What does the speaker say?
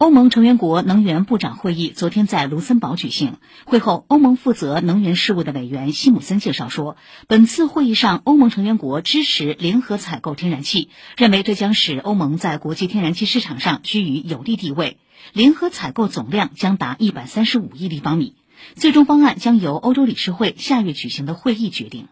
欧盟成员国能源部长会议昨天在卢森堡举行。会后，欧盟负责能源事务的委员西姆森介绍说，本次会议上，欧盟成员国支持联合采购天然气，认为这将使欧盟在国际天然气市场上居于有利地位。联合采购总量将达一百三十五亿立方米。最终方案将由欧洲理事会下月举行的会议决定。